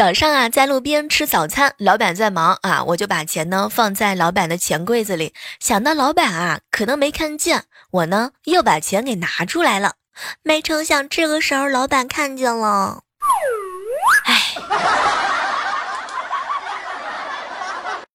早上啊在路边吃早餐老板在忙啊我就把钱呢放在老板的钱柜子里。想到老板啊可能没看见我呢又把钱给拿出来了。没成想这个时候老板看见了。